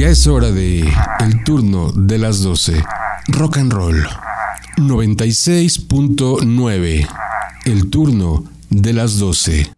Ya es hora de el turno de las 12. Rock and roll. 96.9. El turno de las 12.